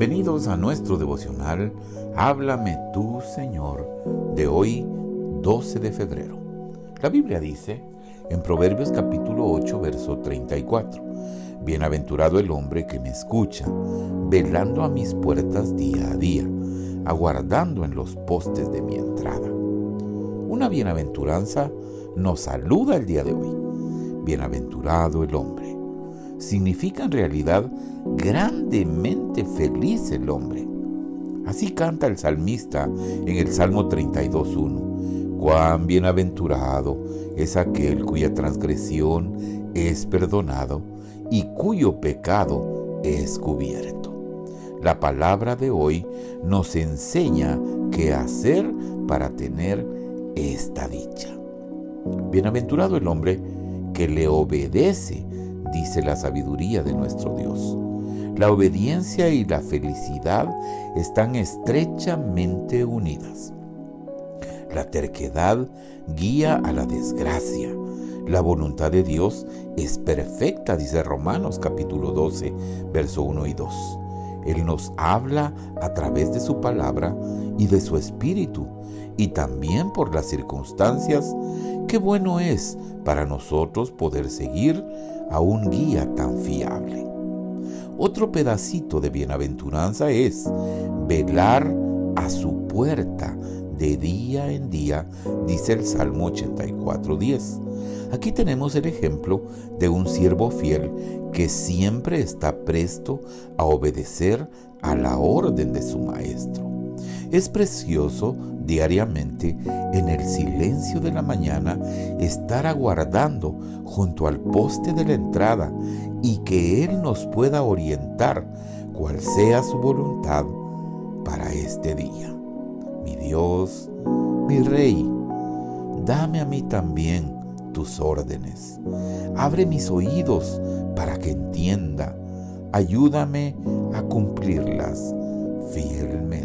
Bienvenidos a nuestro devocional Háblame tú, Señor, de hoy 12 de febrero. La Biblia dice en Proverbios capítulo 8, verso 34, Bienaventurado el hombre que me escucha, velando a mis puertas día a día, aguardando en los postes de mi entrada. Una bienaventuranza nos saluda el día de hoy. Bienaventurado el hombre significa en realidad grandemente feliz el hombre. Así canta el salmista en el Salmo 32.1. Cuán bienaventurado es aquel cuya transgresión es perdonado y cuyo pecado es cubierto. La palabra de hoy nos enseña qué hacer para tener esta dicha. Bienaventurado el hombre que le obedece dice la sabiduría de nuestro Dios. La obediencia y la felicidad están estrechamente unidas. La terquedad guía a la desgracia. La voluntad de Dios es perfecta, dice Romanos capítulo 12, verso 1 y 2. Él nos habla a través de su palabra y de su espíritu, y también por las circunstancias. Qué bueno es para nosotros poder seguir a un guía tan fiable. Otro pedacito de bienaventuranza es velar a su puerta de día en día, dice el Salmo 84.10. Aquí tenemos el ejemplo de un siervo fiel que siempre está presto a obedecer a la orden de su maestro. Es precioso diariamente en el silencio de la mañana estar aguardando junto al poste de la entrada y que Él nos pueda orientar cual sea su voluntad para este día. Mi Dios, mi Rey, dame a mí también tus órdenes. Abre mis oídos para que entienda. Ayúdame a cumplirlas fielmente.